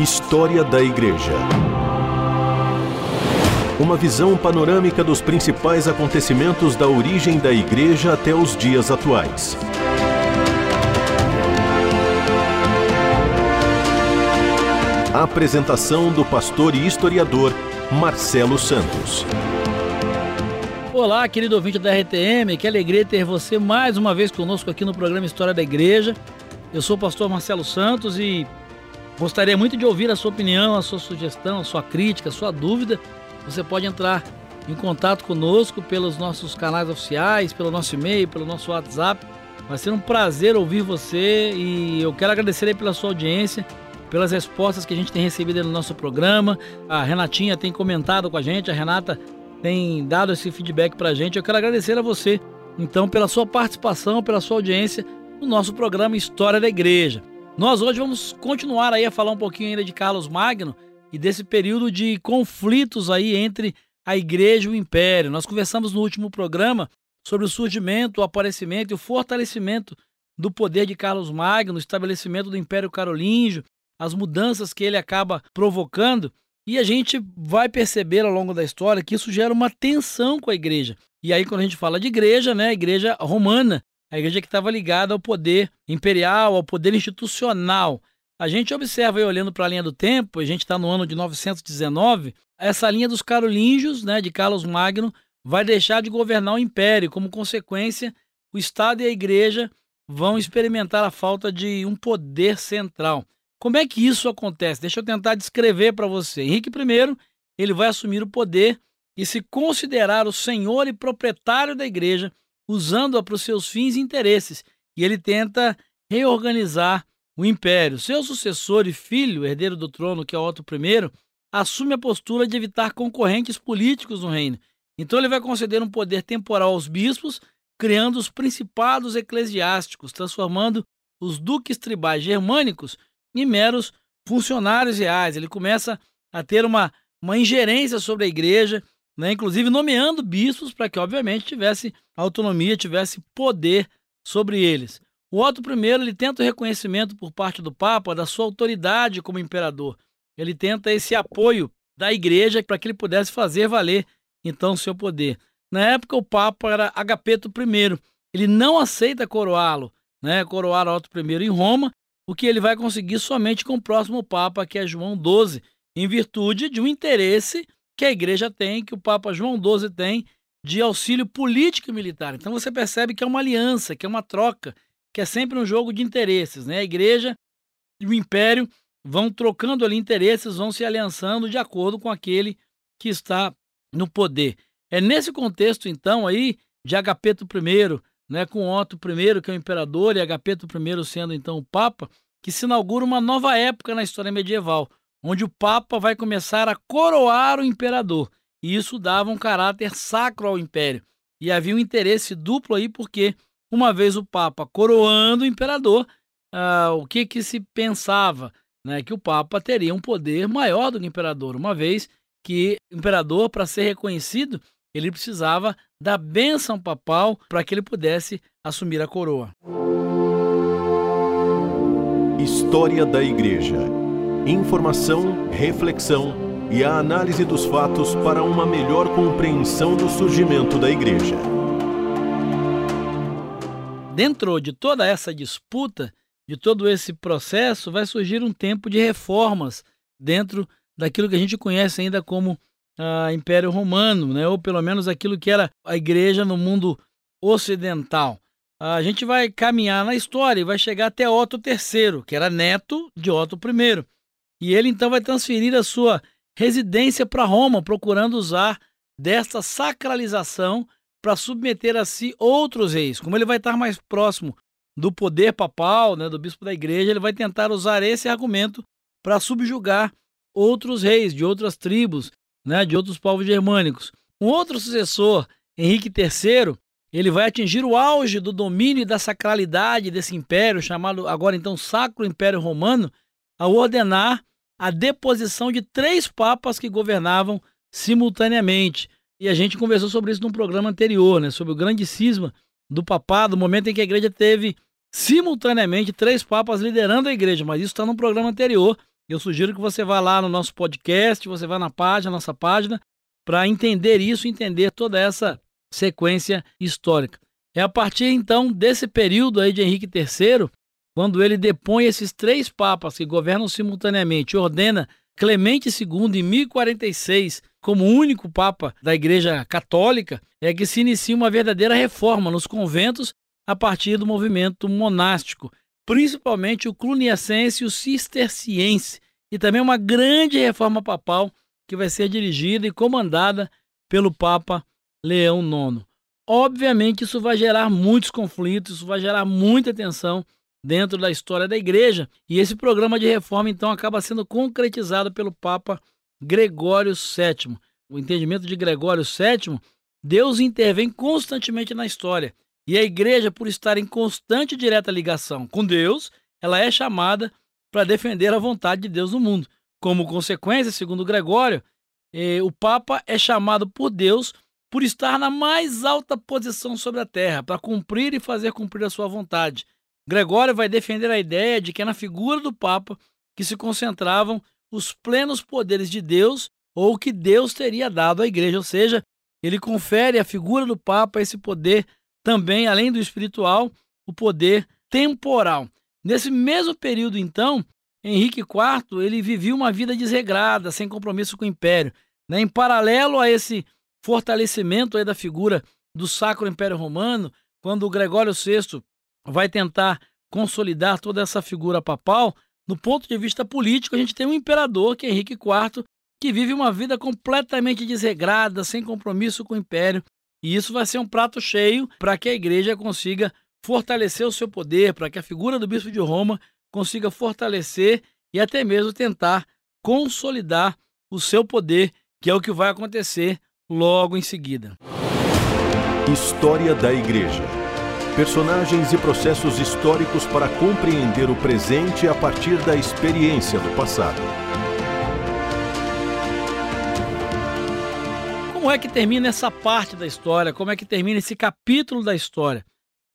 História da Igreja. Uma visão panorâmica dos principais acontecimentos da origem da Igreja até os dias atuais. A apresentação do pastor e historiador Marcelo Santos. Olá, querido ouvinte da RTM, que alegria ter você mais uma vez conosco aqui no programa História da Igreja. Eu sou o pastor Marcelo Santos e gostaria muito de ouvir a sua opinião, a sua sugestão, a sua crítica, a sua dúvida. Você pode entrar em contato conosco pelos nossos canais oficiais, pelo nosso e-mail, pelo nosso WhatsApp. Vai ser um prazer ouvir você e eu quero agradecer pela sua audiência, pelas respostas que a gente tem recebido no nosso programa. A Renatinha tem comentado com a gente, a Renata tem dado esse feedback para a gente. Eu quero agradecer a você, então, pela sua participação, pela sua audiência no nosso programa História da Igreja. Nós hoje vamos continuar aí a falar um pouquinho ainda de Carlos Magno e desse período de conflitos aí entre a igreja e o império. Nós conversamos no último programa sobre o surgimento, o aparecimento e o fortalecimento do poder de Carlos Magno, o estabelecimento do Império Carolíngio, as mudanças que ele acaba provocando, e a gente vai perceber ao longo da história que isso gera uma tensão com a igreja. E aí quando a gente fala de igreja, né, a igreja romana, a igreja que estava ligada ao poder imperial, ao poder institucional. A gente observa aí, olhando para a linha do tempo, a gente está no ano de 919, essa linha dos carolíngios, né, de Carlos Magno, vai deixar de governar o império. Como consequência, o Estado e a igreja vão experimentar a falta de um poder central. Como é que isso acontece? Deixa eu tentar descrever para você. Henrique I, ele vai assumir o poder e se considerar o senhor e proprietário da igreja, usando-a para os seus fins e interesses, e ele tenta reorganizar o império. Seu sucessor e filho, herdeiro do trono, que é Otto I, assume a postura de evitar concorrentes políticos no reino. Então ele vai conceder um poder temporal aos bispos, criando os principados eclesiásticos, transformando os duques tribais germânicos em meros funcionários reais. Ele começa a ter uma, uma ingerência sobre a igreja, né, inclusive nomeando bispos para que, obviamente, tivesse autonomia, tivesse poder sobre eles. O Otto I ele tenta o reconhecimento por parte do Papa da sua autoridade como imperador. Ele tenta esse apoio da igreja para que ele pudesse fazer valer então seu poder. Na época, o Papa era Agapeto I. Ele não aceita coroá-lo, né, coroar Otto I em Roma, o que ele vai conseguir somente com o próximo Papa, que é João XII, em virtude de um interesse que a igreja tem, que o Papa João XII tem, de auxílio político e militar. Então você percebe que é uma aliança, que é uma troca, que é sempre um jogo de interesses. Né? A igreja e o império vão trocando ali interesses, vão se aliançando de acordo com aquele que está no poder. É nesse contexto, então, aí, de Agapeto I, né, com Otto I, que é o imperador, e Agapeto I sendo então o Papa, que se inaugura uma nova época na história medieval, onde o Papa vai começar a coroar o imperador. E isso dava um caráter sacro ao império. E havia um interesse duplo aí, porque, uma vez o Papa coroando o imperador, ah, o que, que se pensava? Né, que o Papa teria um poder maior do que o imperador, uma vez que o imperador, para ser reconhecido, ele precisava da bênção papal para que ele pudesse assumir a coroa. História da Igreja informação, reflexão e a análise dos fatos para uma melhor compreensão do surgimento da Igreja. Dentro de toda essa disputa, de todo esse processo, vai surgir um tempo de reformas dentro daquilo que a gente conhece ainda como uh, Império Romano, né? ou pelo menos aquilo que era a Igreja no mundo ocidental. A gente vai caminhar na história e vai chegar até Otto III, que era neto de Otto I. E ele então vai transferir a sua residência para Roma, procurando usar desta sacralização para submeter a si outros reis. Como ele vai estar mais próximo do poder papal, né, do bispo da igreja, ele vai tentar usar esse argumento para subjugar outros reis de outras tribos, né, de outros povos germânicos. Um outro sucessor, Henrique III, ele vai atingir o auge do domínio e da sacralidade desse império, chamado agora então Sacro Império Romano, ao ordenar a deposição de três papas que governavam simultaneamente. E a gente conversou sobre isso num programa anterior, né, sobre o grande cisma do papado, o momento em que a igreja teve simultaneamente três papas liderando a igreja, mas isso está no programa anterior Eu sugiro que você vá lá no nosso podcast, você vá na página, nossa página, para entender isso, entender toda essa sequência histórica. É a partir então desse período aí de Henrique III, quando ele depõe esses três papas que governam simultaneamente, ordena Clemente II em 1046 como único papa da Igreja Católica, é que se inicia uma verdadeira reforma nos conventos a partir do movimento monástico, principalmente o cluniacense e o cisterciense, e também uma grande reforma papal que vai ser dirigida e comandada pelo Papa Leão IX. Obviamente, isso vai gerar muitos conflitos, isso vai gerar muita tensão dentro da história da igreja, e esse programa de reforma então acaba sendo concretizado pelo Papa Gregório VII. O entendimento de Gregório VII, Deus intervém constantemente na história, e a igreja, por estar em constante e direta ligação com Deus, ela é chamada para defender a vontade de Deus no mundo. Como consequência, segundo Gregório, eh, o Papa é chamado por Deus por estar na mais alta posição sobre a terra, para cumprir e fazer cumprir a sua vontade. Gregório vai defender a ideia de que é na figura do Papa que se concentravam os plenos poderes de Deus ou que Deus teria dado à igreja, ou seja, ele confere à figura do Papa esse poder também, além do espiritual, o poder temporal. Nesse mesmo período, então, Henrique IV ele vivia uma vida desregrada, sem compromisso com o império. Né? Em paralelo a esse fortalecimento da figura do Sacro Império Romano, quando Gregório VI vai tentar consolidar toda essa figura papal, no ponto de vista político, a gente tem um imperador, que é Henrique IV, que vive uma vida completamente desregrada, sem compromisso com o império, e isso vai ser um prato cheio para que a igreja consiga fortalecer o seu poder, para que a figura do bispo de Roma consiga fortalecer e até mesmo tentar consolidar o seu poder, que é o que vai acontecer logo em seguida. História da Igreja. Personagens e processos históricos para compreender o presente a partir da experiência do passado. Como é que termina essa parte da história? Como é que termina esse capítulo da história?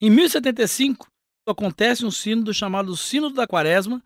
Em 1075, acontece um sínodo chamado Sínodo da Quaresma,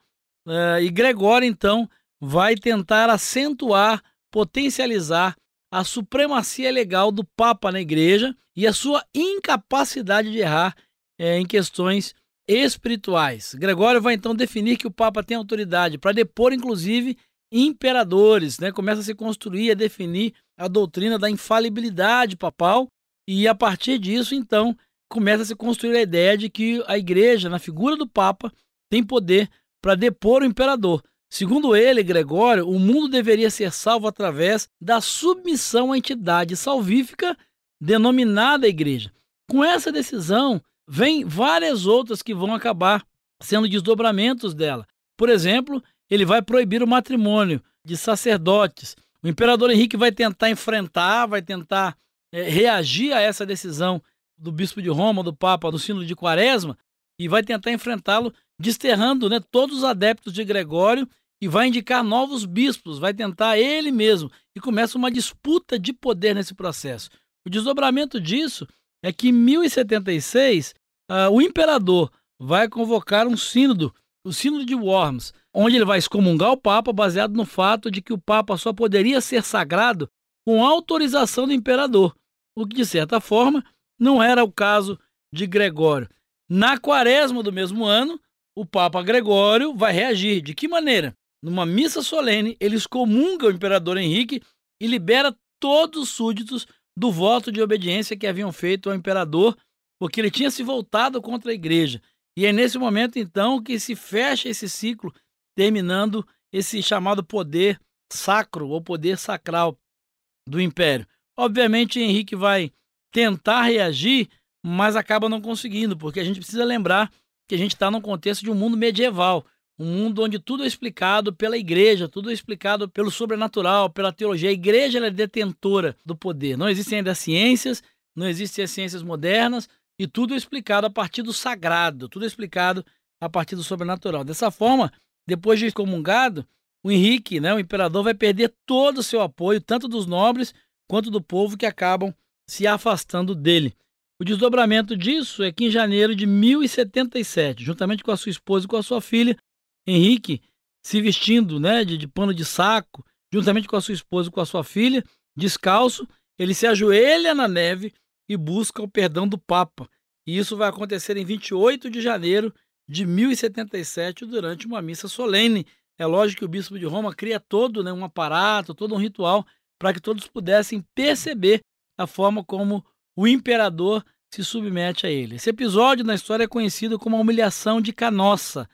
uh, e Gregório, então, vai tentar acentuar, potencializar a supremacia legal do Papa na igreja e a sua incapacidade de errar é, em questões espirituais. Gregório vai então definir que o Papa tem autoridade para depor, inclusive, imperadores, né? Começa a se construir, a definir a doutrina da infalibilidade papal e a partir disso, então, começa a se construir a ideia de que a igreja, na figura do Papa, tem poder para depor o imperador. Segundo ele, Gregório, o mundo deveria ser salvo através da submissão à entidade salvífica denominada igreja. Com essa decisão, vem várias outras que vão acabar sendo desdobramentos dela. Por exemplo, ele vai proibir o matrimônio de sacerdotes. O imperador Henrique vai tentar enfrentar, vai tentar é, reagir a essa decisão do bispo de Roma, do Papa, do sínodo de Quaresma, e vai tentar enfrentá-lo desterrando né, todos os adeptos de Gregório e vai indicar novos bispos, vai tentar ele mesmo, e começa uma disputa de poder nesse processo. O desdobramento disso é que em 1076 uh, o imperador vai convocar um sínodo, o sínodo de Worms, onde ele vai excomungar o Papa baseado no fato de que o Papa só poderia ser sagrado com autorização do imperador, o que de certa forma não era o caso de Gregório. Na quaresma do mesmo ano, o Papa Gregório vai reagir. De que maneira? Numa missa solene, ele excomunga o imperador Henrique e libera todos os súditos do voto de obediência que haviam feito ao imperador, porque ele tinha se voltado contra a igreja. E é nesse momento, então, que se fecha esse ciclo terminando esse chamado poder sacro ou poder sacral do império. Obviamente, Henrique vai tentar reagir, mas acaba não conseguindo, porque a gente precisa lembrar que a gente está num contexto de um mundo medieval, um mundo onde tudo é explicado pela igreja, tudo é explicado pelo sobrenatural, pela teologia. A igreja é detentora do poder. Não existem ainda ciências, não existem as ciências modernas, e tudo é explicado a partir do sagrado, tudo é explicado a partir do sobrenatural. Dessa forma, depois de excomungado, o Henrique, né, o imperador, vai perder todo o seu apoio, tanto dos nobres quanto do povo que acabam se afastando dele. O desdobramento disso é que em janeiro de 1077, juntamente com a sua esposa e com a sua filha, Henrique se vestindo né, de, de pano de saco, juntamente com a sua esposa e com a sua filha, descalço, ele se ajoelha na neve e busca o perdão do Papa. E isso vai acontecer em 28 de janeiro de 1077, durante uma missa solene. É lógico que o bispo de Roma cria todo né, um aparato, todo um ritual, para que todos pudessem perceber a forma como o imperador se submete a ele. Esse episódio na história é conhecido como a humilhação de Canossa,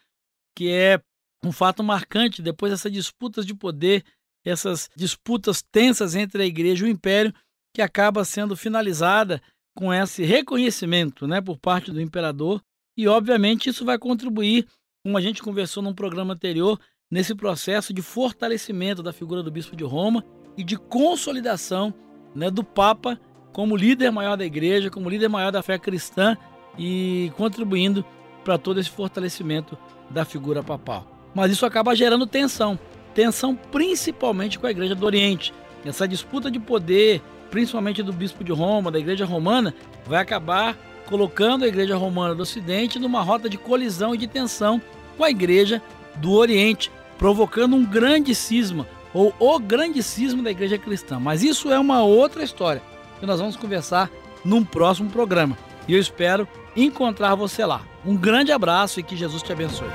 que é um fato marcante depois dessas disputas de poder, essas disputas tensas entre a igreja e o império, que acaba sendo finalizada com esse reconhecimento né, por parte do imperador. E, obviamente, isso vai contribuir, como a gente conversou num programa anterior, nesse processo de fortalecimento da figura do bispo de Roma e de consolidação né, do Papa como líder maior da igreja, como líder maior da fé cristã e contribuindo para todo esse fortalecimento da figura papal. Mas isso acaba gerando tensão, tensão principalmente com a igreja do Oriente. Essa disputa de poder, principalmente do bispo de Roma, da igreja romana, vai acabar colocando a igreja romana do Ocidente numa rota de colisão e de tensão com a igreja do Oriente, provocando um grande cisma ou o grande cisma da igreja cristã. Mas isso é uma outra história que nós vamos conversar num próximo programa. E eu espero encontrar você lá. Um grande abraço e que Jesus te abençoe.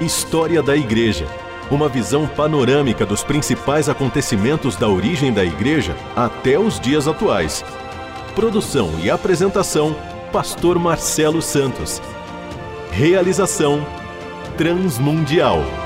História da Igreja. Uma visão panorâmica dos principais acontecimentos da origem da Igreja até os dias atuais. Produção e apresentação: Pastor Marcelo Santos. Realização: Transmundial.